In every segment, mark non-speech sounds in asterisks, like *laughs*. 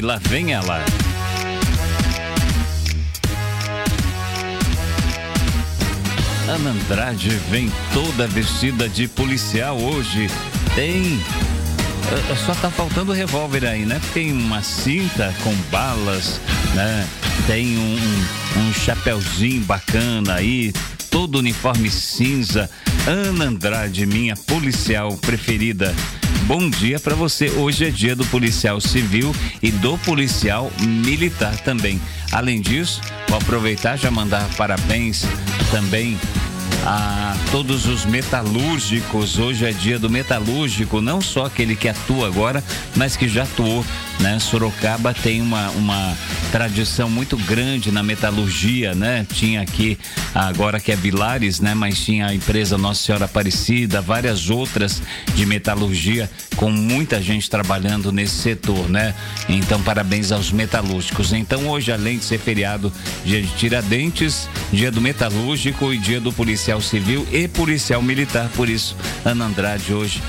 lá vem ela. Ana Andrade vem toda vestida de policial hoje. Tem. eh, Só tá faltando revólver aí, né? Tem uma cinta com balas, né? Tem um, um chapéuzinho bacana aí, todo uniforme cinza. Ana Andrade, minha policial preferida. Bom dia para você. Hoje é dia do policial civil e do policial militar também. Além disso, vou aproveitar já mandar parabéns também a todos os metalúrgicos. Hoje é dia do metalúrgico, não só aquele que atua agora, mas que já atuou. Né? Sorocaba tem uma, uma tradição muito grande na metalurgia, né? Tinha aqui, agora que é Vilares, né? Mas tinha a empresa Nossa Senhora Aparecida, várias outras de metalurgia, com muita gente trabalhando nesse setor, né? Então, parabéns aos metalúrgicos. Então, hoje, além de ser feriado, dia de Tiradentes, dia do metalúrgico e dia do policial civil e policial militar. Por isso, Ana Andrade hoje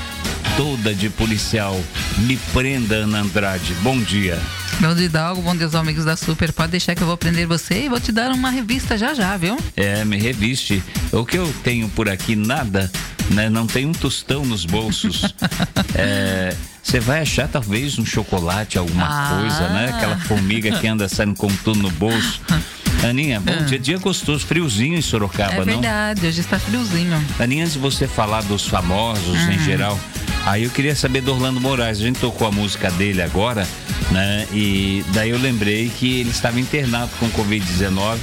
toda de policial. Me prenda, Ana Andrade. Bom dia. Bom dia, Hidalgo. Bom dia aos amigos da Super. Pode deixar que eu vou prender você e vou te dar uma revista já já, viu? É, me reviste. O que eu tenho por aqui, nada, né? Não tem um tostão nos bolsos. *laughs* É, Você vai achar talvez um chocolate, alguma Ah. coisa, né? Aquela formiga que anda saindo com tudo no bolso. *laughs* Aninha, bom dia, dia gostoso, friozinho em Sorocaba, é não? verdade, hoje está friozinho. Aninha, antes de você falar dos famosos em geral, aí eu queria saber do Orlando Moraes. A gente tocou a música dele agora, né? E daí eu lembrei que ele estava internado com Covid-19,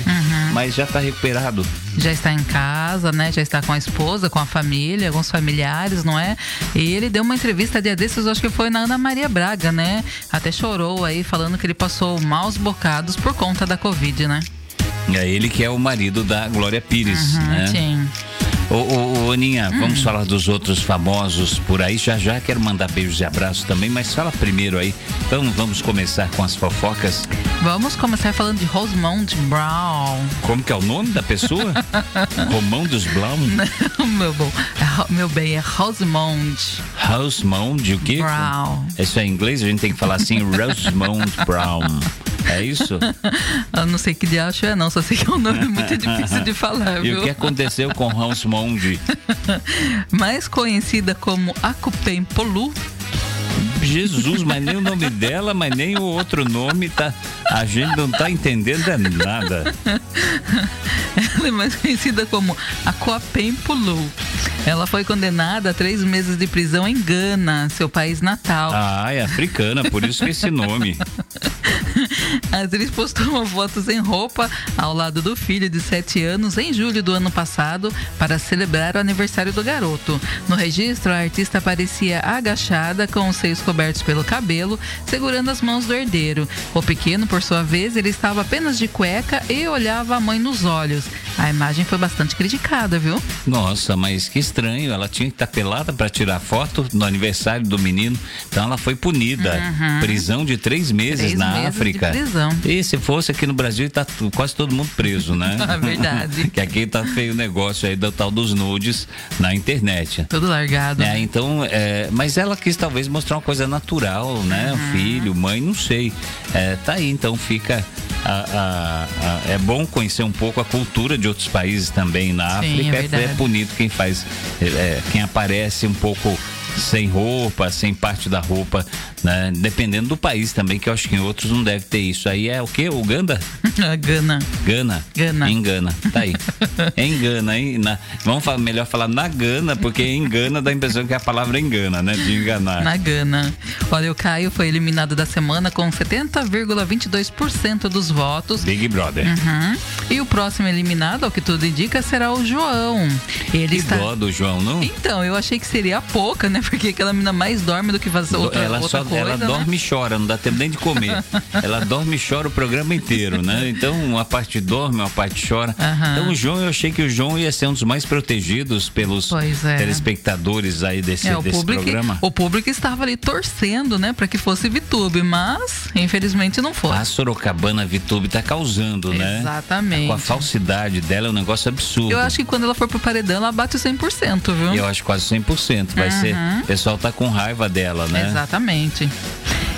mas já está recuperado. Já está em casa, né? Já está com a esposa, com a família, alguns familiares, não é? E ele deu uma entrevista dia desses, acho que foi na Ana Maria Braga, né? Até chorou aí, falando que ele passou maus bocados por conta da Covid, né? É ele que é o marido da Glória Pires, Uhum, né? Sim. Ô, ô, ô, Aninha, vamos falar dos outros famosos por aí. Já já quero mandar beijos e abraços também, mas fala primeiro aí. Então vamos começar com as fofocas. Vamos começar falando de Rosemont Brown. Como que é o nome da pessoa? *laughs* Romão dos Blau? meu bom, é meu bem, é Rosemont Rosemond, o quê? Brown. Isso é em inglês? A gente tem que falar assim, *laughs* Rosemond Brown. É isso? *laughs* Eu não sei que diacho é, não, só sei que é um nome muito *laughs* difícil de falar, E viu? o que aconteceu com Rosemond? *laughs* Mais conhecida como Akupem Polu, Jesus, mas nem o nome dela, mas nem o outro nome, tá? A gente não tá entendendo é nada. ela é mais conhecida como Aquapem Pulu. Ela foi condenada a três meses de prisão em Gana, seu país natal. Ah, é africana, por isso que esse nome. *laughs* A atriz postou fotos sem roupa ao lado do filho de 7 anos em julho do ano passado para celebrar o aniversário do garoto. No registro, a artista aparecia agachada com os seios cobertos pelo cabelo, segurando as mãos do herdeiro. O pequeno, por sua vez, ele estava apenas de cueca e olhava a mãe nos olhos. A imagem foi bastante criticada, viu? Nossa, mas que estranho. Ela tinha que estar pelada para tirar foto no aniversário do menino. Então ela foi punida. Prisão de três meses Uhum. Três na meses de África. prisão. E se fosse aqui no Brasil, tá quase todo mundo preso, né? *laughs* É verdade. *laughs* que aqui tá feio o negócio aí do tal dos nudes na internet. Tudo largado. É, então, é, mas ela quis talvez mostrar uma coisa natural, né? Uhum. Filho, mãe, não sei. É, tá aí, então fica. a- a- a- é bom conhecer um pouco a cultura de outros países também na Sim, África. é É, verdade. é bonito quem faz, é, quem aparece um pouco sem roupa, sem parte da roupa, né? Dependendo do país também, que eu acho que em outros não deve ter isso. Aí é o quê? Uganda? A *laughs* Gana. Gana? Gana. Engana. Tá aí. *laughs* engana, hein? Na- vamos falar, melhor falar na Gana, porque engana dá a impressão que a palavra engana, né? De enganar. Na Gana. Olha, o Caio foi eliminado da semana com 70,22% dos votos. Big Brother. Uhum. E o próximo eliminado, ao que tudo indica, será o João. Ele Que está. do João, não? Então, eu achei que seria pouca, né? *laughs* Porque aquela menina mais dorme do que faz outra, ela outra só coisa. ela né? dorme e chora, não dá tempo nem de comer. *laughs* ela dorme e chora o programa inteiro, né? Então, uma parte dorme, uma parte chora. Aham. Então, o João, eu achei que o João ia ser um dos mais protegidos pelos é. telespectadores aí desse, É, o desse público, programa. o público estava ali torcendo, né, para que fosse VTube, mas infelizmente não foi. A Sorocabana Vitube tá causando, né? Exatamente. Com a falsidade dela é um negócio absurdo. Eu acho que quando ela for pro paredão, ela bate o 100%, viu? Eu acho quase 100%. Vai ser. O pessoal tá com raiva dela, né? Exatamente.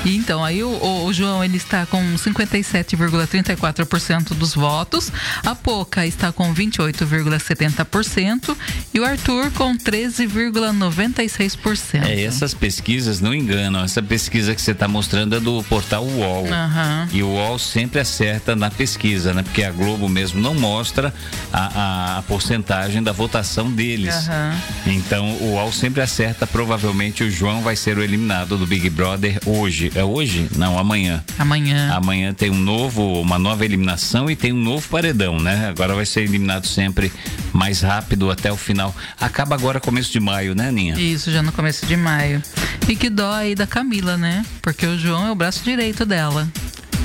E então, aí o, o João ele está com 57,34% dos votos, a Poca está com 28,70% e o Arthur com 13,96%. É, essas pesquisas não enganam. Essa pesquisa que você está mostrando é do portal UOL. Uhum. E o UOL sempre acerta na pesquisa, né? Porque a Globo mesmo não mostra a, a, a porcentagem da votação deles. Uhum. Então o UOL sempre acerta. Provavelmente o João vai ser o eliminado do Big Brother hoje. É hoje? Não, amanhã. Amanhã. Amanhã tem um novo, uma nova eliminação e tem um novo paredão, né? Agora vai ser eliminado sempre mais rápido até o final. Acaba agora começo de maio, né, Aninha? Isso, já no começo de maio. E que dó aí da Camila, né? Porque o João é o braço direito dela.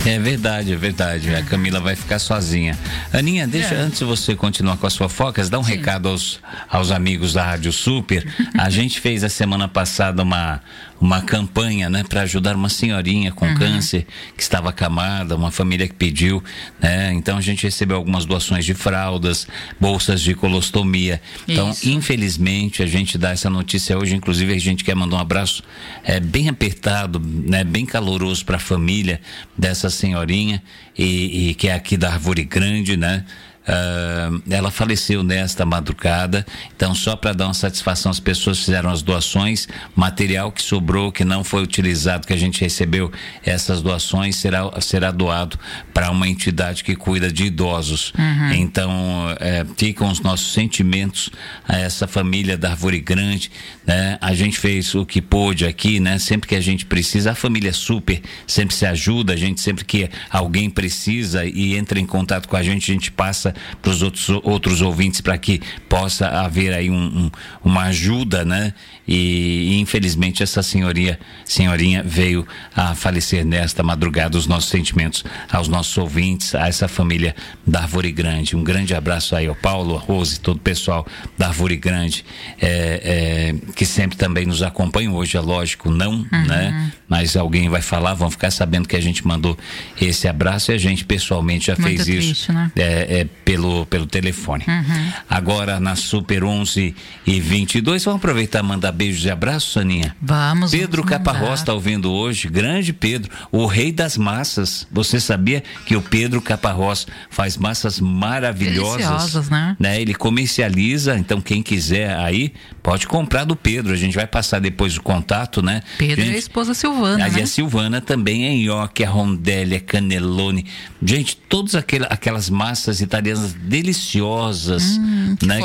É verdade, é verdade. A Camila vai ficar sozinha. Aninha, deixa é. antes de você continuar com as fofocas, dá um Sim. recado aos, aos amigos da Rádio Super. A *laughs* gente fez a semana passada uma, uma campanha, né, para ajudar uma senhorinha com uhum. câncer que estava acamada, uma família que pediu, né? Então a gente recebeu algumas doações de fraldas, bolsas de colostomia. Então, Isso. infelizmente, a gente dá essa notícia hoje, inclusive a gente quer mandar um abraço é, bem apertado, né, bem caloroso para a família dessa senhorinha e, e que é aqui da Árvore Grande, né? Uh, ela faleceu nesta madrugada. Então, só para dar uma satisfação, as pessoas fizeram as doações. Material que sobrou, que não foi utilizado, que a gente recebeu, essas doações será, será doado para uma entidade que cuida de idosos. Uhum. Então, é, ficam os nossos sentimentos a essa família da Árvore Grande. Né? A gente fez o que pôde aqui, né? Sempre que a gente precisa, a família super sempre se ajuda. A gente sempre que alguém precisa e entra em contato com a gente, a gente passa para os outros, outros ouvintes para que possa haver aí um, um, uma ajuda, né? E, infelizmente essa senhoria, senhorinha veio a falecer nesta madrugada. Os nossos sentimentos aos nossos ouvintes, a essa família da Árvore Grande. Um grande abraço aí ao Paulo, a Rose, todo o pessoal da Árvore Grande, é, é, que sempre também nos acompanha. Hoje é lógico, não, uhum. né? Mas alguém vai falar, vão ficar sabendo que a gente mandou esse abraço e a gente pessoalmente já Muito fez triste, isso. Né? É, é, pelo, pelo telefone. Uhum. Agora na Super 11 e 22, vamos aproveitar e mandar beijos e abraços, Saninha? Vamos. Pedro vamos Caparrós está ouvindo hoje, grande Pedro, o rei das massas. Você sabia que o Pedro Caparrós faz massas maravilhosas? Deliciosas, né? né? Ele comercializa, então quem quiser aí, pode comprar do Pedro. A gente vai passar depois o contato, né? Pedro gente, e a esposa Silvana. né? a Silvana também é nhoque, a rondelli, a canelone. Gente, todas aquelas massas italianas deliciosas, hum, que né?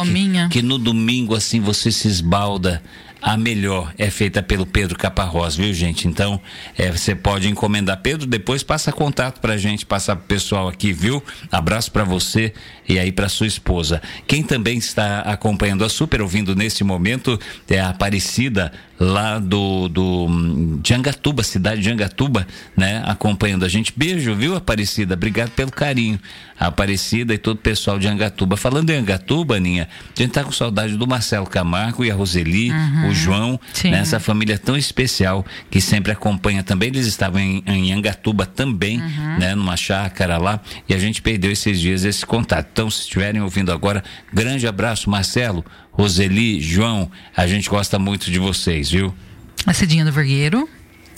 Que, que no domingo assim você se esbalda a melhor é feita pelo Pedro Caparrós, viu, gente? Então, é, você pode encomendar. Pedro, depois passa contato pra gente, passa pro pessoal aqui, viu? Abraço para você e aí para sua esposa. Quem também está acompanhando a Super, ouvindo nesse momento, é a Aparecida, lá do, do de Angatuba, cidade de Angatuba, né? Acompanhando a gente. Beijo, viu, Aparecida? Obrigado pelo carinho. Aparecida e todo o pessoal de Angatuba. Falando em Angatuba, Aninha, a gente tá com saudade do Marcelo Camargo e a Roseli, uhum. o João, Sim. nessa família tão especial que sempre acompanha também. Eles estavam em, em Angatuba também, uhum. né? Numa chácara lá, e a gente perdeu esses dias esse contato. Então, se estiverem ouvindo agora, grande abraço, Marcelo, Roseli, João, a gente gosta muito de vocês, viu? A Cidinha do Vergueiro.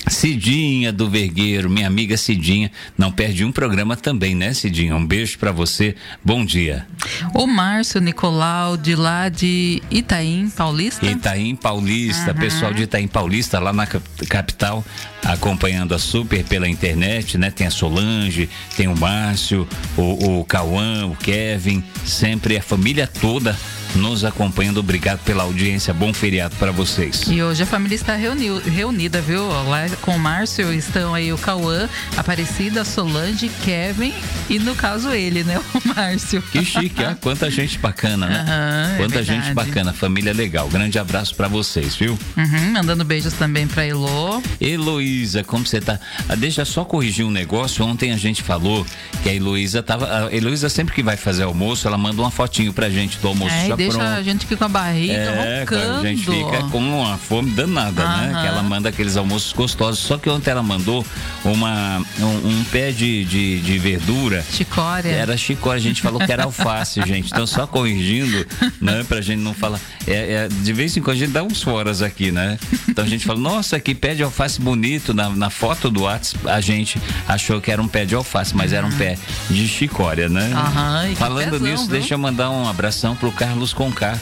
Cidinha do Vergueiro, minha amiga Cidinha, não perde um programa também, né, Cidinha? Um beijo para você, bom dia. O Márcio Nicolau, de lá de Itaim Paulista. Itaim Paulista, Uhum. pessoal de Itaim Paulista, lá na cap- capital, acompanhando a Super pela internet, né? Tem a Solange, tem o Márcio, o, o Cauã, o Kevin, sempre a família toda nos acompanhando. Obrigado pela audiência, bom feriado para vocês. E hoje a família está reuni- reunida, viu? Lá com o Márcio estão aí o Cauã, Aparecida, Solange, Kevin e no caso ele, né? O Márcio. Que chique, ó. Quanta gente bacana, né? É Quanta gente verdade. bacana, família legal. Grande abraço para vocês, viu? Uhum, mandando beijos também pra Elô. Heloísa, como você tá? Ah, deixa só corrigir um negócio. Ontem a gente falou que a Heloísa tava. A Heloísa sempre que vai fazer almoço, ela manda uma fotinho pra gente do almoço. É, pra deixa pronto. a gente com a barriga é, roncando. A gente fica com uma fome danada, né? Que ela manda aqueles almoços gostosos. Só que ontem ela mandou uma, um, um pé de, de, de, verdura. Chicória. Era chicória. A gente falou que era alface, *laughs* gente. Então, só corrigindo, né? Pra gente não falar. É, é, de vez em quando a gente dá uns foras aqui, né? Então a gente fala, nossa, que pé de alface bonito. Na, na foto do WhatsApp, a gente achou que era um pé de alface, mas era um pé de chicória, né? Uhum, Falando nisso, viu? deixa eu mandar um abração pro Carlos Conká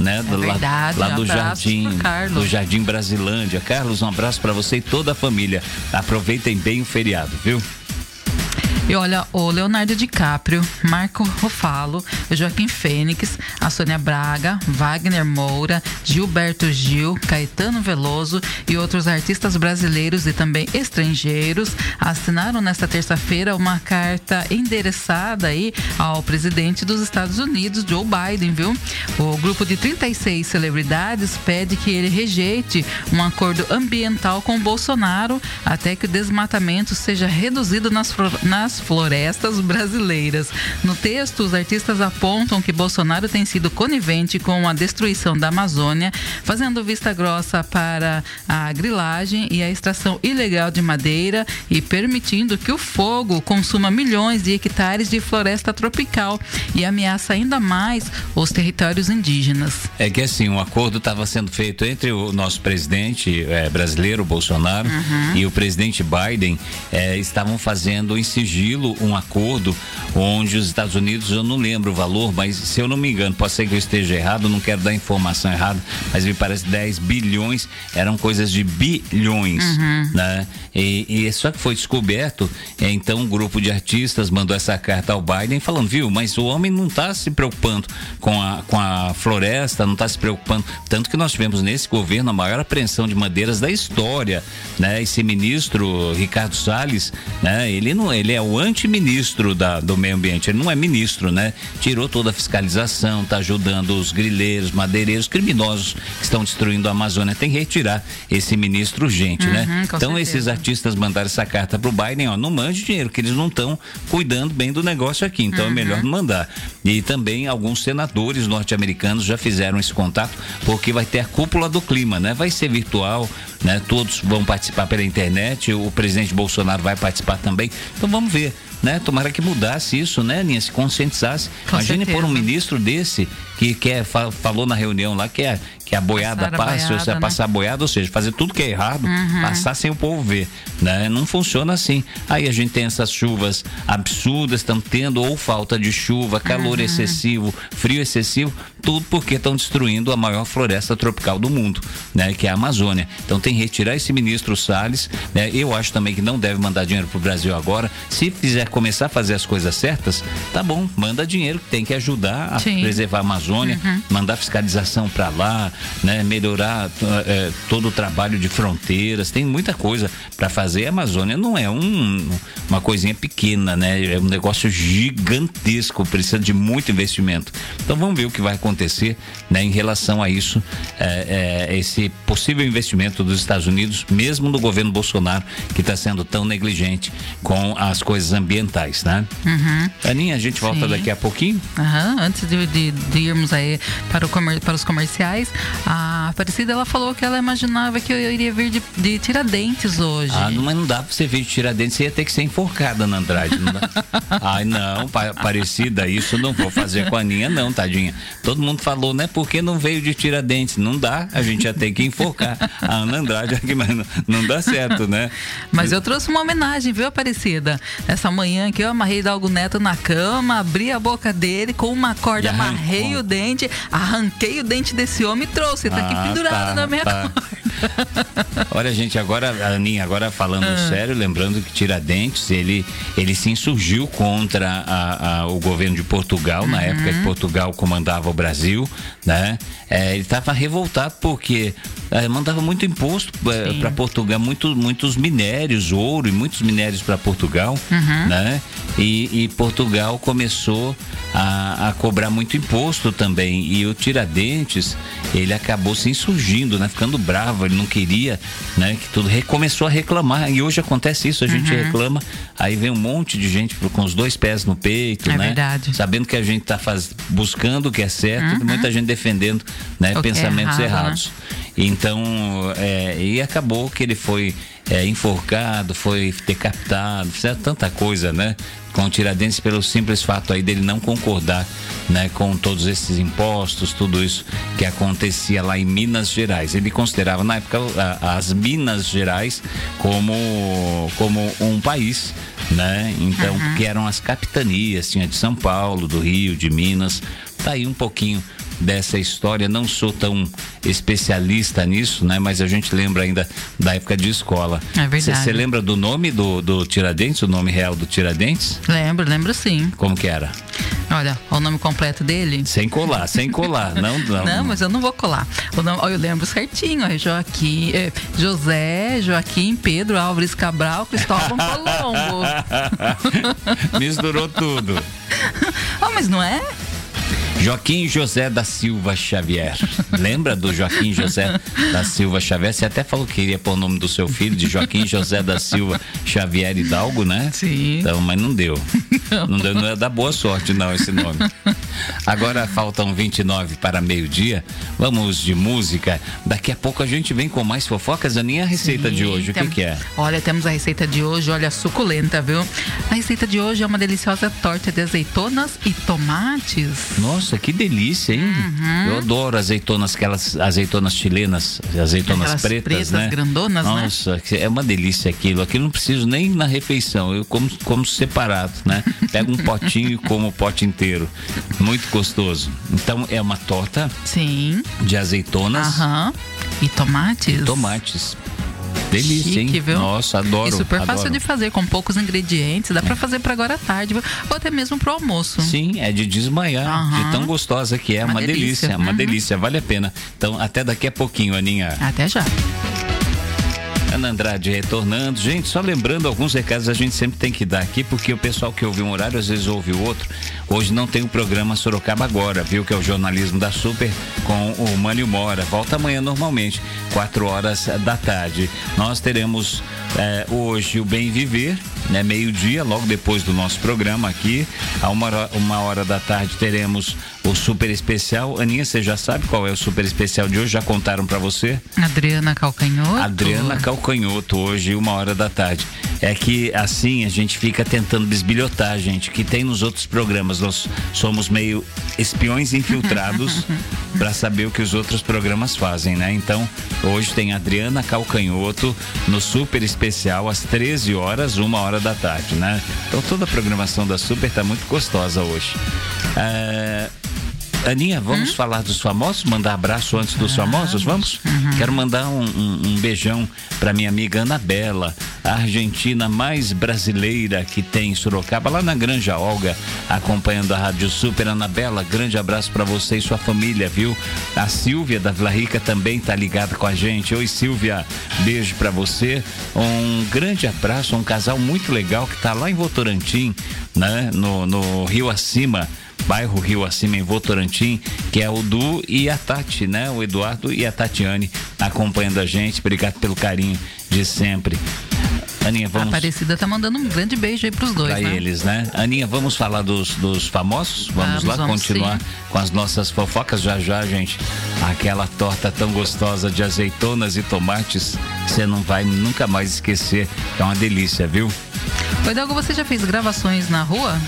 né? É verdade, lá, lá do um Jardim, do Jardim Brasilândia. Carlos, um abraço para você e toda a família. Aproveitem bem o feriado, viu? E olha, o Leonardo DiCaprio, Marco Rufalo, o Joaquim Fênix, a Sônia Braga, Wagner Moura, Gilberto Gil, Caetano Veloso e outros artistas brasileiros e também estrangeiros assinaram nesta terça-feira uma carta endereçada aí ao presidente dos Estados Unidos, Joe Biden, viu? O grupo de 36 celebridades pede que ele rejeite um acordo ambiental com Bolsonaro até que o desmatamento seja reduzido nas, nas florestas brasileiras. No texto, os artistas apontam que Bolsonaro tem sido conivente com a destruição da Amazônia, fazendo vista grossa para a grilagem e a extração ilegal de madeira e permitindo que o fogo consuma milhões de hectares de floresta tropical e ameaça ainda mais os territórios indígenas. É que assim, um acordo estava sendo feito entre o nosso presidente é, brasileiro, Bolsonaro, uhum. e o presidente Biden, é, estavam fazendo em sigilo um acordo onde os Estados Unidos, eu não lembro o valor, mas se eu não me engano, pode ser que eu esteja errado, não quero dar informação errada, mas me parece 10 bilhões, eram coisas de bilhões, uhum. né? E, e, só que foi descoberto, é, então um grupo de artistas mandou essa carta ao Biden falando, viu, mas o homem não está se preocupando com a, com a floresta, não está se preocupando, tanto que nós tivemos nesse governo a maior apreensão de madeiras da história, né? Esse ministro Ricardo Salles, né? Ele não, ele é o antiministro da, do meio ambiente, ele não é ministro, né? Tirou toda a fiscalização, está ajudando os grileiros, madeireiros, criminosos que estão destruindo a Amazônia. Tem que retirar esse ministro urgente, né? uhum, né? Então certeza. esses artistas mandaram essa carta pro Biden, ó, não mande dinheiro, que eles não estão cuidando bem do negócio aqui, então uhum. é melhor não mandar. E também alguns senadores norte-americanos já fizeram esse contato, porque vai ter a cúpula do clima, né? Vai ser virtual, né? Todos vão participar pela internet, o presidente Bolsonaro vai participar também. Então vamos ver né? Tomara que mudasse isso, né, Aninha? Se conscientizasse. Com Imagine certeza. por um ministro desse que quer, falou na reunião lá que é que a boiada Passar a boiada, ou seja, né? passar a boiada, ou seja, fazer tudo que é errado, Uhum. passar sem o povo ver, né? Não funciona assim. Aí a gente tem essas chuvas absurdas, estão tendo ou falta de chuva, calor Uhum. excessivo, frio excessivo, tudo porque estão destruindo a maior floresta tropical do mundo, né? Que é a Amazônia. Então tem que retirar esse ministro Salles, né? Eu acho também que não deve mandar dinheiro pro Brasil agora. Se fizer começar a fazer as coisas certas, tá bom, manda dinheiro, tem que ajudar a Sim. preservar a Amazônia, mandar fiscalização para lá, né? Melhorar eh, todo o trabalho de fronteiras, tem muita coisa para fazer. A Amazônia não é um, uma coisinha pequena, né? É um negócio gigantesco, precisa de muito investimento. Então vamos ver o que vai acontecer, né? Em relação a isso, eh, eh, esse possível investimento dos Estados Unidos, mesmo no governo Bolsonaro, que está sendo tão negligente com as coisas ambientais, né? Aninha, a gente volta Sim. daqui a pouquinho. Aham, antes de, de- de aí para, comer- para os comerciais, a Aparecida ela falou que ela imaginava que eu iria vir de, de Tiradentes hoje. Ah, não, mas não dá pra você vir de Tiradentes, você ia ter que ser enforcada na Andrade. Não dá. *laughs* Ai, não, pa- parecida, isso não vou fazer com a Aninha, não, tadinha. Todo mundo falou, né? Porque não veio de Tiradentes? Não dá, a gente ia ter que enforcar a Ana Andrade aqui, mas não, não dá certo, né? Mas eu trouxe uma homenagem, viu, Aparecida? Essa manhã aqui eu amarrei Dalgo Neto na cama, abri a boca dele com uma corda, amarrei o dente, arranquei o dente desse homem e trouxe. Tá aqui Ah, pendurado tá, na minha tá. *laughs* Olha, gente, agora, Aninha, agora falando Ah. sério, lembrando que Tiradentes, ele, ele se insurgiu contra a- a- o governo de Portugal, na época Uhum. que Portugal comandava o Brasil, né? É, ele estava revoltado porque é, mandava muito imposto é, para Portugal, muito, muitos minérios, ouro e muitos minérios para Portugal, uhum. né? E, e, Portugal começou a, a, cobrar muito imposto também. E o Tiradentes, ele acabou se insurgindo, né? Ficando bravo, ele não queria, né? Que tudo recomeçou a reclamar. E hoje acontece isso, a gente uhum. reclama, aí vem um monte de gente com os dois pés no peito, é né? Verdade. Sabendo que a gente está buscando o que é certo, uhum. muita gente defendendo né, é pensamentos é errado, errados. Né? Então, é, e acabou que ele foi é, enforcado, foi decapitado, fizeram tanta coisa, né? Com o Tiradentes pelo simples fato aí dele não concordar, né? Com todos esses impostos, tudo isso que acontecia lá em Minas Gerais. Ele considerava na época as Minas Gerais como, como um país, né? Então, uhum. que eram as capitanias, tinha de São Paulo, do Rio, de Minas. Tá aí um pouquinho dessa história. Não sou tão especialista nisso, né? Mas a gente lembra ainda da época de escola. É verdade. Você lembra do nome do, do Tiradentes, o nome real do Tiradentes? Lembro, lembro sim. Como que era? Olha, o nome completo dele? Sem colar, sem colar. *laughs* Não, não. não, mas eu não vou colar. O nome, eu lembro certinho. É Joaquim, é José, Joaquim, Pedro, Álvares Cabral, Cristóvão *laughs* Colombo. Misturou tudo. oh, *laughs* mas não é? Joaquim José da Silva Xavier. Lembra do Joaquim José da Silva Xavier? Você até falou que iria pôr o nome do seu filho de Joaquim José da Silva Xavier Hidalgo, né? Sim. Então, mas não deu. Não, não deu, não é da boa sorte, não, esse nome. Agora faltam 29 para meio-dia. Vamos de música. Daqui a pouco a gente vem com mais fofocas. Aninha, a receita Sim, de hoje, o que, que, é? Olha, temos a receita de hoje, olha, suculenta, viu? A receita de hoje é uma deliciosa torta de azeitonas e tomates. Nossa, nossa, que delícia, hein? Uhum. Eu adoro azeitonas, aquelas azeitonas chilenas, azeitonas aquelas pretas, pretas, né? grandonas, né? Nossa, né? é uma delícia aquilo. Aquilo não preciso nem na refeição. Eu como, como separado, né? Pego um *laughs* potinho e como o pote inteiro. Muito gostoso. Então é uma torta. Sim. De azeitonas. Aham. E tomates. E tomates. Delícia, Chique, hein? Viu? Nossa, adoro. E super adoro. fácil de fazer, com poucos ingredientes. Dá é. para fazer para agora à tarde, ou até mesmo pro almoço. Sim, é de desmaiar, uhum. de tão gostosa que é. Uma, uma delícia, delícia uma uhum. delícia, vale a pena. Então, até daqui a pouquinho, Aninha. Até já. Ana Andrade retornando. Gente, só lembrando alguns recados a gente sempre tem que dar aqui, porque o pessoal que ouve um horário às vezes ouve o outro. Hoje não tem o programa Sorocaba Agora, viu? Que é o jornalismo da Super com o Mânio Mora. Volta amanhã normalmente, 4 horas da tarde. Nós teremos é, hoje o Bem Viver, né? Meio-dia, logo depois do nosso programa aqui. A uma hora, uma hora da tarde teremos o super especial. Aninha, você já sabe qual é o super especial de hoje? Já contaram para você? Adriana Calcanhoto. Adriana Calcanhoto, hoje, uma hora da tarde. É que assim a gente fica tentando desbilhotar, gente, que tem nos outros programas. Nós somos meio espiões infiltrados *laughs* para saber o que os outros programas fazem, né? Então, hoje tem Adriana Calcanhoto no super especial às 13 horas, uma hora da tarde, né? Então toda a programação da Super tá muito gostosa hoje. É, Aninha, vamos hum? falar dos famosos? Mandar abraço antes dos famosos? Vamos? Uhum. Quero mandar um, um, um beijão para minha amiga Anabela, a argentina mais brasileira que tem em Sorocaba, lá na Granja Olga, acompanhando a Rádio Super. Anabela, grande abraço para você e sua família, viu? A Silvia da Vila Rica também tá ligada com a gente. Oi, Silvia, beijo para você. Um grande abraço, um casal muito legal que tá lá em Votorantim, né? No, no Rio Acima bairro Rio Acima, em Votorantim, que é o Du e a Tati, né? O Eduardo e a Tatiane acompanhando a gente. Obrigado pelo carinho de sempre. Aninha, vamos. A Aparecida tá mandando um grande beijo aí pros dois. Pra né? eles, né? Aninha, vamos falar dos, dos famosos? Vamos, vamos lá vamos continuar sim. com as nossas fofocas já já, gente. Aquela torta tão gostosa de azeitonas e tomates, você não vai nunca mais esquecer. É uma delícia, viu? Oi, Dalgo, você já fez gravações na rua?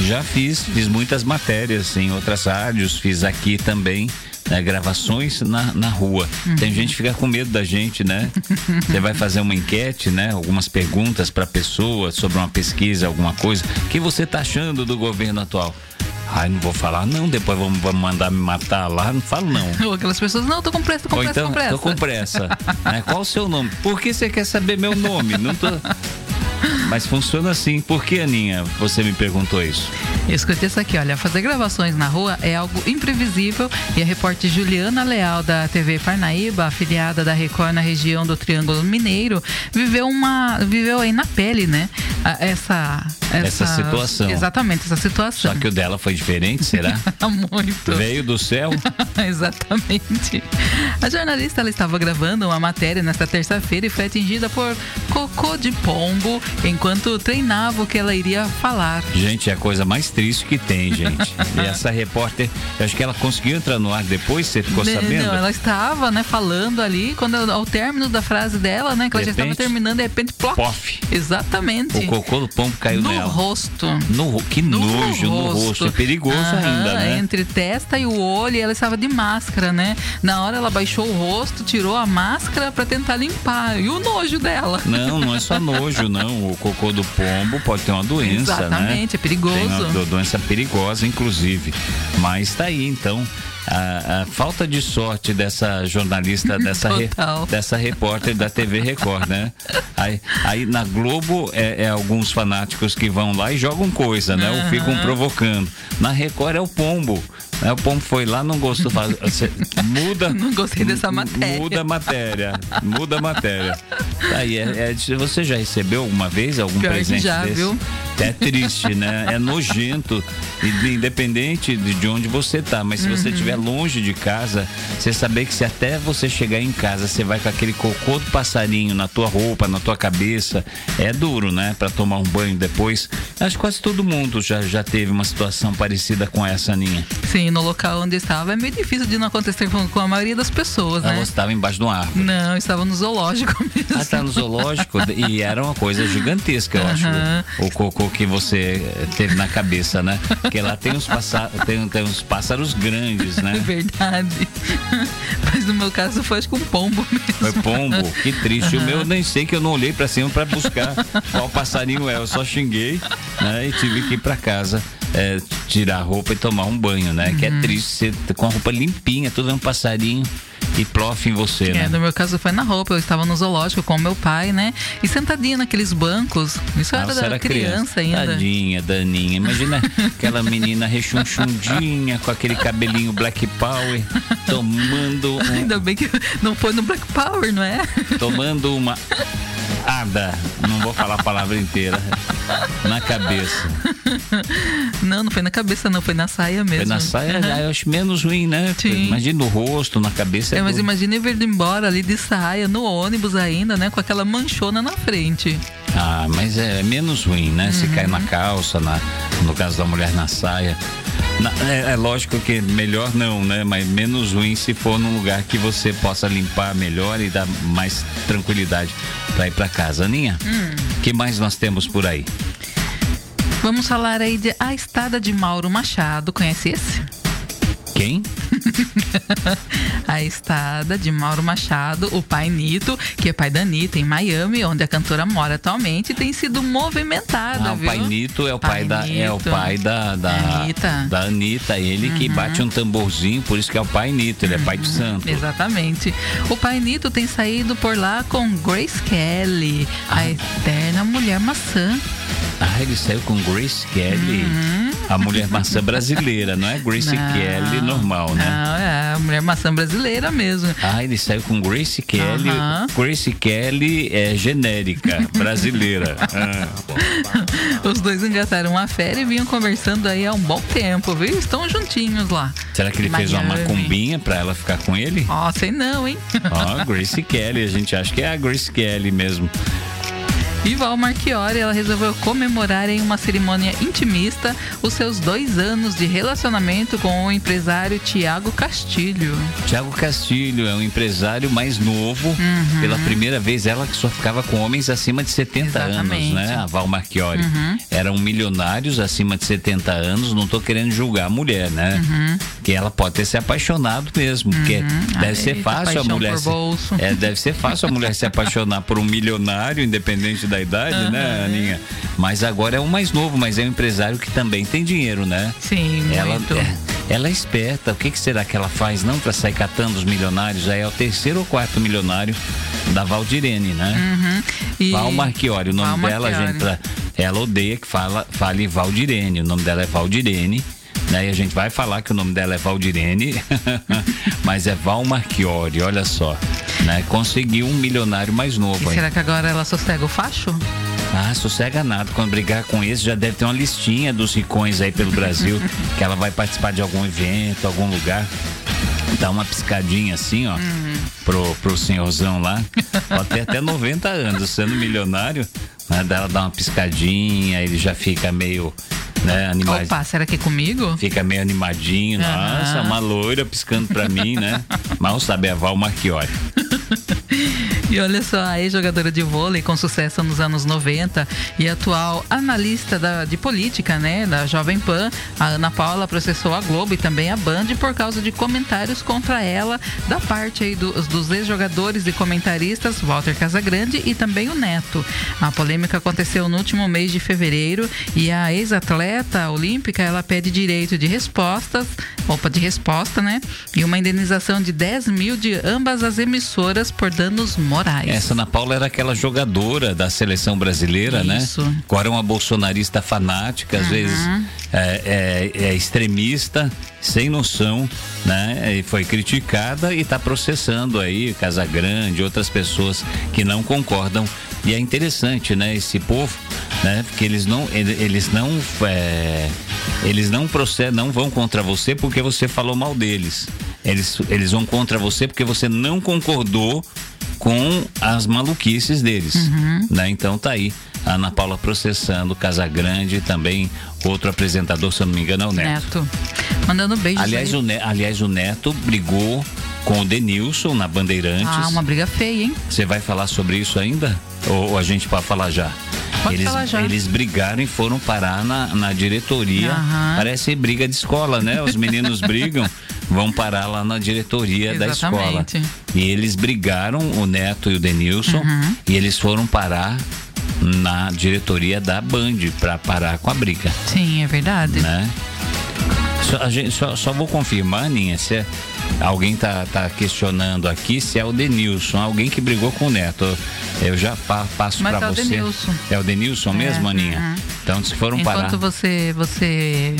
Já fiz, fiz muitas matérias em outras rádios, fiz aqui também. Né, gravações na, na rua. Uhum. Tem gente que fica com medo da gente, né? *laughs* Você vai fazer uma enquete, né? Algumas perguntas para pessoa sobre uma pesquisa, alguma coisa. O que você está achando do governo atual? Ai, não vou falar, não, depois vão, vão mandar me matar lá, não falo não. *laughs* Ou aquelas pessoas, não, tô com pressa, tô com Ou pressa, então, com pressa. Tô com pressa. né? Qual o seu nome? Por que você quer saber meu nome? Não tô. *laughs* Mas funciona assim. Por que, Aninha, você me perguntou isso? Escute isso aqui, olha, fazer gravações na rua é algo imprevisível e a repórter Juliana Leal da TV Parnaíba, afiliada da Record na região do Triângulo Mineiro, viveu uma viveu aí na pele, né? Essa essa, essa situação. Exatamente, essa situação. Só que o dela foi diferente, será? *laughs* Muito. Veio do céu? *laughs* exatamente. A jornalista ela estava gravando uma matéria nesta terça-feira e foi atingida por cocô de pombo enquanto treinava o que ela iria falar. Gente, é a coisa mais triste que tem, gente. *laughs* e essa repórter, acho que ela conseguiu entrar no ar depois, você ficou sabendo? Não, ela estava, né, falando ali, quando ao término da frase dela, né, que ela já estava terminando, de repente, plof. Pof. Exatamente. O cocô do pombo caiu no nela. No rosto. No, que no nojo, rosto. no rosto. É perigoso ainda, né? Entre testa e o olho, ela estava de máscara, né? Na hora ela baixou o rosto, tirou a máscara para tentar limpar. E o nojo dela. Não, não é só *laughs* nojo, não. O cocô do pombo pode ter uma doença, Exatamente, né? Exatamente, é perigoso. Doença perigosa, inclusive. Mas tá aí, então a, a, falta de sorte dessa jornalista, dessa, re, dessa repórter da TV Record, né? Aí, aí na Globo é, é, alguns fanáticos que vão lá e jogam coisa, né? Uhum. Ou ficam provocando. Na Record é o pombo. Né? O pombo foi lá, não gostou. Muda. *laughs* Não gostei dessa matéria. Muda a matéria. Muda a matéria. Aí, é, é, você já recebeu alguma vez algum Pior presente já, desse? Viu? É triste, né? É nojento, independente de onde você tá. Mas se você uhum. Estiver longe de casa, você saber que se até você chegar em casa, você vai com aquele cocô do passarinho na tua roupa, na tua cabeça, é duro, né? Para tomar um banho depois. Acho que quase todo mundo já, já teve uma situação parecida com essa, Aninha. Sim, no local onde estava é meio difícil de não acontecer com, com a maioria das pessoas, né? Ela estava embaixo de uma árvore. Não, estava no zoológico *laughs* mesmo. Ah, tá no zoológico e era uma coisa gigantesca, eu uhum. acho. O cocô que você teve na cabeça, né? Porque lá tem uns, passa... tem, tem uns pássaros grandes, né? *laughs* É verdade. *laughs* Mas no meu caso foi um pombo mesmo. Foi pombo? Que triste. Uhum. O meu nem sei que eu não olhei para cima para buscar qual passarinho é. Eu só xinguei né? e tive que ir para casa. É, tirar a roupa e tomar um banho, né? Uhum. Que é triste, você com a roupa limpinha, tudo é um passarinho e plof em você, é, né? No meu caso foi na roupa, eu estava no zoológico com meu pai, né? E sentadinha naqueles bancos. Isso era da criança, criança, ainda. Tadinha, Daninha. Imagina *laughs* aquela menina rechonchundinha com aquele cabelinho Black Power tomando. Um... Ainda bem que não foi no Black Power, não é? Tomando uma ada, não vou falar a palavra inteira, na cabeça. *laughs* Não, não foi na cabeça, não, foi na saia mesmo. Foi na saia, uhum. eu acho menos ruim, né? Sim. Imagina no rosto, na cabeça. É, é mas imagina ele indo embora ali de saia, no ônibus ainda, né? Com aquela manchona na frente. Ah, mas é menos ruim, né? Uhum. Se cai na calça, na, no caso da mulher na saia. É, é, lógico que melhor não, né? Mas menos ruim se for num lugar que você possa limpar melhor e dar mais tranquilidade para ir para casa. Aninha, o hum. que mais nós temos por aí? Vamos falar aí de A Estada de Mauro Machado. Conhece esse? Quem? *laughs* a estada de Mauro Machado, o pai Nito, que é pai da Anitta em Miami, onde a cantora mora atualmente, tem sido movimentada. Ah, o pai Nito é o pai, pai da Nito. é o pai da da Anitta, da Anitta ele uhum. que bate um tamborzinho, por isso que é o pai Nito, ele uhum. é pai de uhum. santo. Exatamente. O pai Nito tem saído por lá com Grace Kelly, ah. a eterna mulher maçã. Ah, ele saiu com Grace Kelly. Uhum. A mulher maçã brasileira, não é Grace não, Kelly normal, né? Não, é a mulher maçã brasileira mesmo. Ah, ele saiu com Grace Kelly. Uhum. Grace Kelly é genérica, brasileira. *laughs* ah. Os dois engataram uma férias e vinham conversando aí há um bom tempo, viu? Estão juntinhos lá. Será que ele Miami. fez uma macumbinha pra ela ficar com ele? Ó, oh, sei não, hein? Ó, oh, Grace Kelly, a gente acha que é a Grace Kelly mesmo. E Val Marchiori, ela resolveu comemorar em uma cerimônia intimista os seus dois anos de relacionamento com o empresário Tiago Castilho. Tiago Castilho é um empresário mais novo. Uhum. Pela primeira vez, ela que só ficava com homens acima de 70 Exatamente. anos, né? A Val Marchiori. Uhum. Eram milionários acima de 70 anos. Não estou querendo julgar a mulher, né? Uhum. Que ela pode ter se apaixonado mesmo. Porque uhum. deve ser fácil a mulher. Se, é, deve ser fácil a mulher se apaixonar por um milionário, independente da idade, uhum. né, Aninha? Mas agora é um mais novo, mas é um empresário que também tem dinheiro, né? Sim, ela, muito. É, ela é esperta. O que, que será que ela faz não para sair catando os milionários? Já é o terceiro ou quarto milionário da Valdirene, né? Uhum. E... Val Marchiori, o nome Val dela, Marchiori. gente, pra, ela odeia que fala, fale Valdirene. O nome dela é Valdirene. Né? E a gente vai falar que o nome dela é Valdirene, *laughs* mas é Val Marchiori, olha só. Né? Conseguiu um milionário mais novo. E será que agora ela sossega o facho? Ah, sossega nada. Quando brigar com esse, já deve ter uma listinha dos ricões aí pelo Brasil, *laughs* que ela vai participar de algum evento, algum lugar. Dá uma piscadinha assim, ó, uhum. pro, pro senhorzão lá. *laughs* Pode ter até 90 anos, sendo milionário, né? Ela dá uma piscadinha, ele já fica meio né, animado. Opa, será que é comigo? Fica meio animadinho. Uhum. Nossa, uma loira piscando pra mim, né? *laughs* Mal sabe a Val Marchiori. *laughs* E olha só, a ex-jogadora de vôlei com sucesso nos anos 90 e atual analista da, de política, né, da Jovem Pan, a Ana Paula processou a Globo e também a Band por causa de comentários contra ela da parte aí dos, dos ex-jogadores e comentaristas Walter Casagrande e também o Neto. A polêmica aconteceu no último mês de fevereiro e a ex-atleta olímpica ela pede direito de respostas, roupa de resposta, né, e uma indenização de 10 mil de ambas as emissoras por danos morais Moraes. Essa Ana Paula era aquela jogadora da seleção brasileira, né? Isso. né? Agora é uma bolsonarista fanática, às uhum. vezes é, é, é, extremista, sem noção, né? E foi criticada e está processando aí Casagrande, outras pessoas que não concordam. E é interessante, né? Esse povo, né? Porque eles não, eles não, é, eles não procedem, não vão contra você porque você falou mal deles. Eles, eles vão contra você porque você não concordou com as maluquices deles. Uhum. Né? Então tá aí. A Ana Paula processando, Casagrande também outro apresentador, se eu não me engano, é o Neto. Neto. Mandando beijos. Aliás, o, ne aliás, o Neto brigou com o Denilson na Bandeirantes. Ah, uma briga feia, hein? Você vai falar sobre isso ainda? Ou, ou a gente pode falar já? Pode eles, falar já. eles brigaram e foram parar na, na diretoria. Uhum. Parece briga de escola, né? Os meninos *laughs* brigam vão parar lá na diretoria da escola. E eles brigaram, o Neto e o Denilson, uhum. e eles foram parar na diretoria da Band para parar com a briga. Sim, é verdade. Né? Só, gente, só, só, vou confirmar, Ninha, se é, alguém tá, tá questionando aqui se é o Denilson, alguém que brigou com o Neto. Eu já pa, passo para é você. Denilson. É o Denilson é, mesmo, Aninha? Uhum. Então, se foram Enquanto parar. Enquanto você, você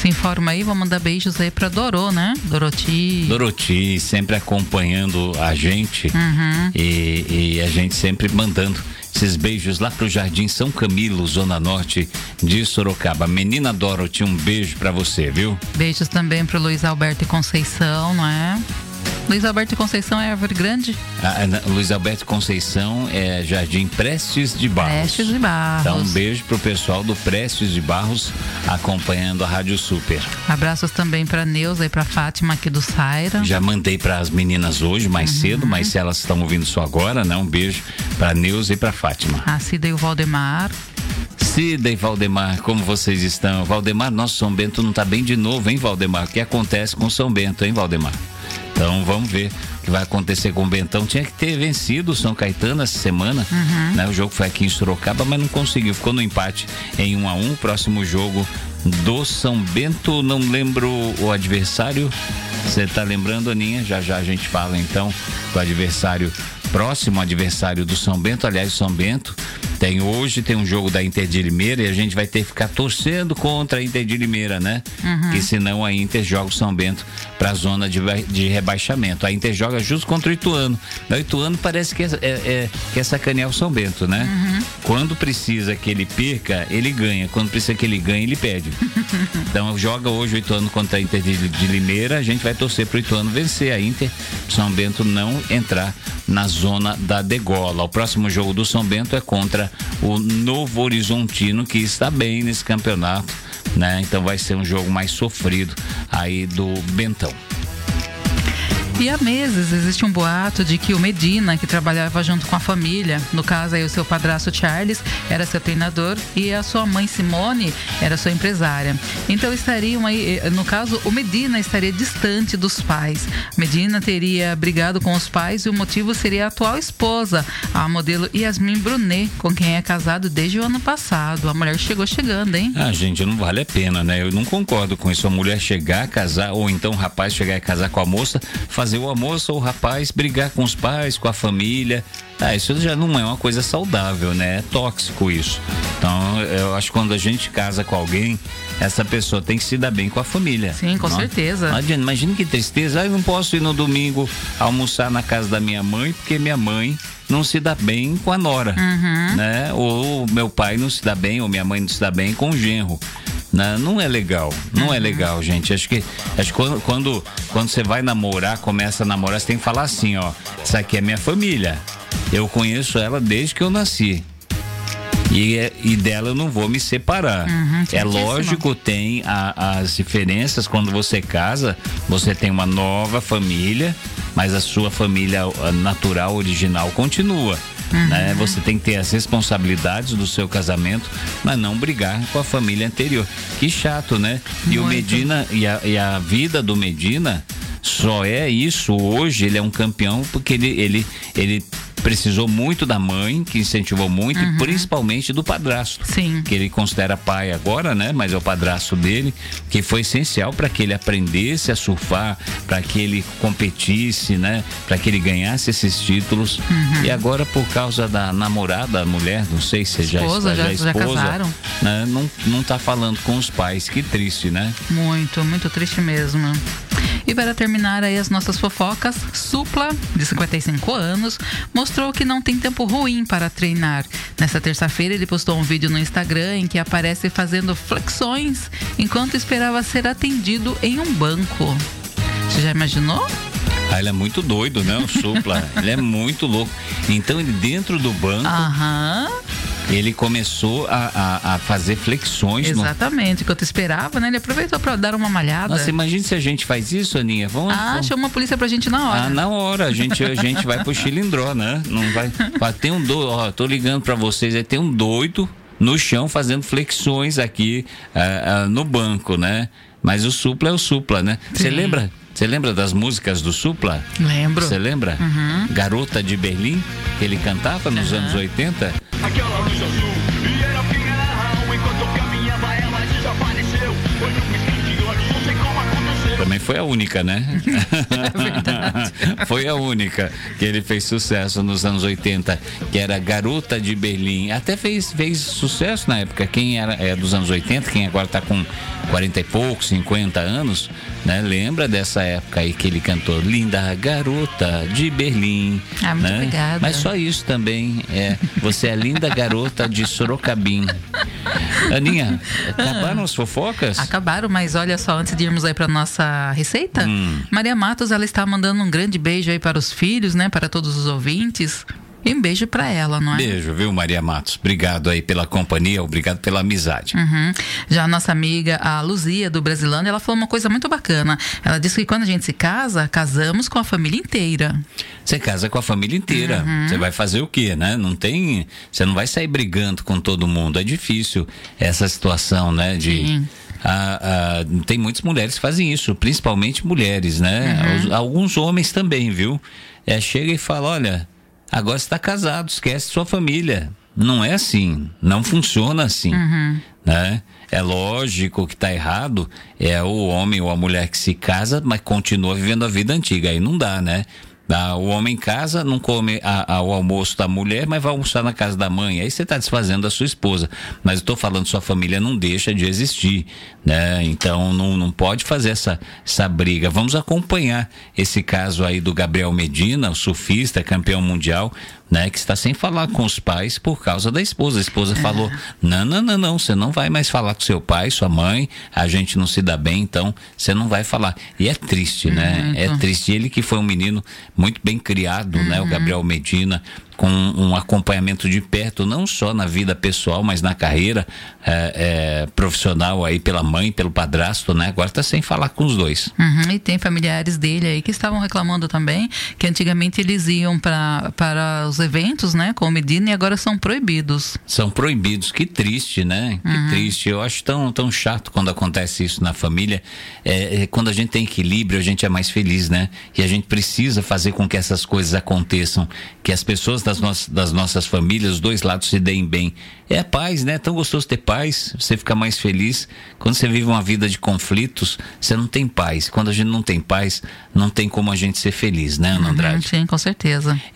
se informa aí, vou mandar beijos aí pra Dorô, né? Doroti. Doroti, sempre acompanhando a gente uhum. e, e a gente sempre mandando esses beijos lá pro Jardim São Camilo, Zona Norte de Sorocaba. Menina Dorothy, um beijo para você, viu? Beijos também pro Luiz Alberto e Conceição, não é? Luiz Alberto Conceição é Árvore Grande? Ah, Luiz Alberto Conceição é Jardim Prestes de Barros. Prestes de Barros. Então, um beijo pro pessoal do Prestes de Barros acompanhando a Rádio Super. Abraços também para Neuza e para Fátima aqui do Saira. Já mandei para as meninas hoje, mais uhum. cedo, mas se elas estão ouvindo só agora, né? Um beijo para Neuza e para Fátima. A Cida e o Valdemar. Cida e Valdemar, como vocês estão? Valdemar, nosso São Bento não está bem de novo, hein, Valdemar? O que acontece com São Bento, hein, Valdemar? Então vamos ver o que vai acontecer com o Bentão. Tinha que ter vencido o São Caetano essa semana. Uhum. Né? O jogo foi aqui em Sorocaba, mas não conseguiu. Ficou no empate em 1 um a 1 um. Próximo jogo do São Bento, não lembro o adversário. Você está lembrando, Aninha? Já já a gente fala então do adversário próximo adversário do São Bento. Aliás, o São Bento tem hoje, tem um jogo da Inter de Limeira e a gente vai ter que ficar torcendo contra a Inter de Limeira, né? Uhum. Porque senão a Inter joga o São Bento para a zona de, de rebaixamento. A Inter joga justo contra o Ituano. O Ituano parece que é, é, é, que é sacanear o São Bento, né? Uhum. Quando precisa que ele perca, ele ganha. Quando precisa que ele ganhe, ele perde. *laughs* então joga hoje o Ituano contra a Inter de, de Limeira. A gente vai torcer para o Ituano vencer a Inter, São Bento não entrar na zona da degola. O próximo jogo do São Bento é contra o Novo Horizontino, que está bem nesse campeonato, né? Então vai ser um jogo mais sofrido aí do Bentão. E há meses existe um boato de que o Medina, que trabalhava junto com a família, no caso aí o seu padrasto Charles, era seu treinador e a sua mãe Simone era sua empresária. Então estariam aí, eh, no caso, o Medina estaria distante dos pais. Medina teria brigado com os pais e o motivo seria a atual esposa, a modelo Yasmin Brunet, com quem é casado desde o ano passado. A mulher chegou chegando, hein? Ah, gente, não vale a pena, né? Eu não concordo com isso. A mulher chegar a casar, ou então o rapaz chegar a casar com a moça, fazer fazer o almoço, o rapaz brigar com os pais, com a família. Ah, isso já não é uma coisa saudável, né? É tóxico isso. Então, eu acho que quando a gente casa com alguém, essa pessoa tem que se dar bem com a família. Sim, com não? certeza. Imagina, imagina que tristeza. Ah, eu não posso ir no domingo almoçar na casa da minha mãe, porque minha mãe não se dá bem com a nora, uhum. né? Ou meu pai não se dá bem, ou minha mãe não se dá bem com o genro. Não, não é legal, não uhum. é legal, gente. Acho que, acho que quando, quando, você vai namorar, começa a namorar, você tem que falar assim, ó, isso aqui é minha família. Eu conheço ela desde que eu nasci. E, é, e dela eu não vou me separar. Uhum, é lógico, tem a, as diferenças quando você casa, você tem uma nova família, mas a sua família natural, original, continua. Uhum. Né? Você tem que ter as responsabilidades do seu casamento, mas não brigar com a família anterior. Que chato, né? E Muito. o Medina, e a, e a vida do Medina só é isso hoje, ele é um campeão porque ele, ele, ele precisou muito da mãe, que incentivou muito, uhum. e principalmente do padrasto. Sim. Que ele considera pai agora, né? Mas é o padrasto dele, que foi essencial para que ele aprendesse a surfar, para que ele competisse, né? Para que ele ganhasse esses títulos. Uhum. E agora, por causa da namorada, mulher, não sei se esposa, já, já, já, esposa, já casaram. Né? Não, não tá falando com os pais. Que triste, né? Muito, muito triste mesmo. E para terminar aí as nossas fofocas, Supla, de 55 anos, mostrou que não tem tempo ruim para treinar. Nessa terça-feira, ele postou um vídeo no Instagram em que aparece fazendo flexões enquanto esperava ser atendido em um banco. Você já imaginou? Ah, ele é muito doido, né? O Supla. *laughs* ele é muito louco. Então, ele dentro do banco. Aham ele começou a, a, a fazer flexões. Exatamente, no... enquanto esperava, né? Ele aproveitou para dar uma malhada. Nossa, imagine se a gente faz isso, Aninha. Vamos, ah, vamos... chama a polícia pra gente na hora. Ah, na hora. A gente, a gente vai pro chilindró, né? Não vai. Tem um doido, ó, tô ligando para vocês, é tem um doido no chão fazendo flexões aqui uh, uh, no banco, né? Mas o supla é o supla, né? Você lembra? Você lembra das músicas do Supla? Lembro. Você lembra? Uhum. Garota de Berlim, que ele cantava nos uhum. anos 80? Aquela luz azul e era final, enquanto eu caminhava ela desapareceu. Foi de olhos, não sei como aconteceu. Também foi a única, né? *laughs* É verdade. *laughs* foi a única que ele fez sucesso nos anos 80, que era Garota de Berlim. Até fez, fez sucesso na época. Quem era é, dos anos 80, quem agora está com 40 e poucos, 50 anos, né? Lembra dessa época aí que ele cantou Linda Garota de Berlim. Ah, muito né? obrigada. Mas só isso também. É, você é linda garota de Sorocabim. Aninha, acabaram as fofocas? Acabaram, mas olha só, antes de irmos aí para nossa receita, hum. Maria Matos, ela está mandando um grande beijo aí para os filhos, né? Para todos os ouvintes. E um beijo para ela, não é? Beijo, viu, Maria Matos? Obrigado aí pela companhia, obrigado pela amizade. Uhum. Já a nossa amiga, a Luzia, do Brasilândia, ela falou uma coisa muito bacana. Ela disse que quando a gente se casa, casamos com a família inteira. Você casa com a família inteira. Uhum. Você vai fazer o quê, né? Não tem. Você não vai sair brigando com todo mundo. É difícil essa situação, né? De. Sim. Ah, ah, tem muitas mulheres que fazem isso, principalmente mulheres, né? Uhum. Alguns homens também, viu? É, chega e fala: olha, Agora está casado, esquece sua família. Não é assim, não funciona assim, uhum. né? É lógico que está errado é o homem ou a mulher que se casa, mas continua vivendo a vida antiga. Aí não dá, né? Ah, o homem em casa não come a, a, o almoço da mulher, mas vai almoçar na casa da mãe. Aí você está desfazendo da sua esposa. Mas eu estou falando, sua família não deixa de existir, né? Então não, não pode fazer essa, essa briga. Vamos acompanhar esse caso aí do Gabriel Medina, o surfista, campeão mundial né, que está sem falar com os pais por causa da esposa. A esposa é. falou: não, não, não, não, você não vai mais falar com seu pai, sua mãe, a gente não se dá bem, então você não vai falar. E é triste, né? Uhum. É triste. Ele que foi um menino muito bem criado, uhum. né? O uhum. Gabriel Medina, com um acompanhamento de perto, não só na vida pessoal, mas na carreira é, é, profissional aí pela mãe, pelo padrasto, né? Agora está sem falar com os dois. Uhum, e tem familiares dele aí que estavam reclamando também que antigamente eles iam pra, para os eventos, né, com o Medina e agora são proibidos. São proibidos, que triste, né? Que uhum. triste. Eu acho tão, tão chato quando acontece isso na família. É, é, quando a gente tem equilíbrio, a gente é mais feliz, né? E a gente precisa fazer com que essas coisas aconteçam, que as pessoas da das, no das nossas famílias, os dois lados se deem bem. É a paz, né? É tão gostoso ter paz, você fica mais feliz. Quando você vive uma vida de conflitos, você não tem paz. Quando a gente não tem paz, não tem como a gente ser feliz, né, Ana uhum, Andrade? Sim, com certeza.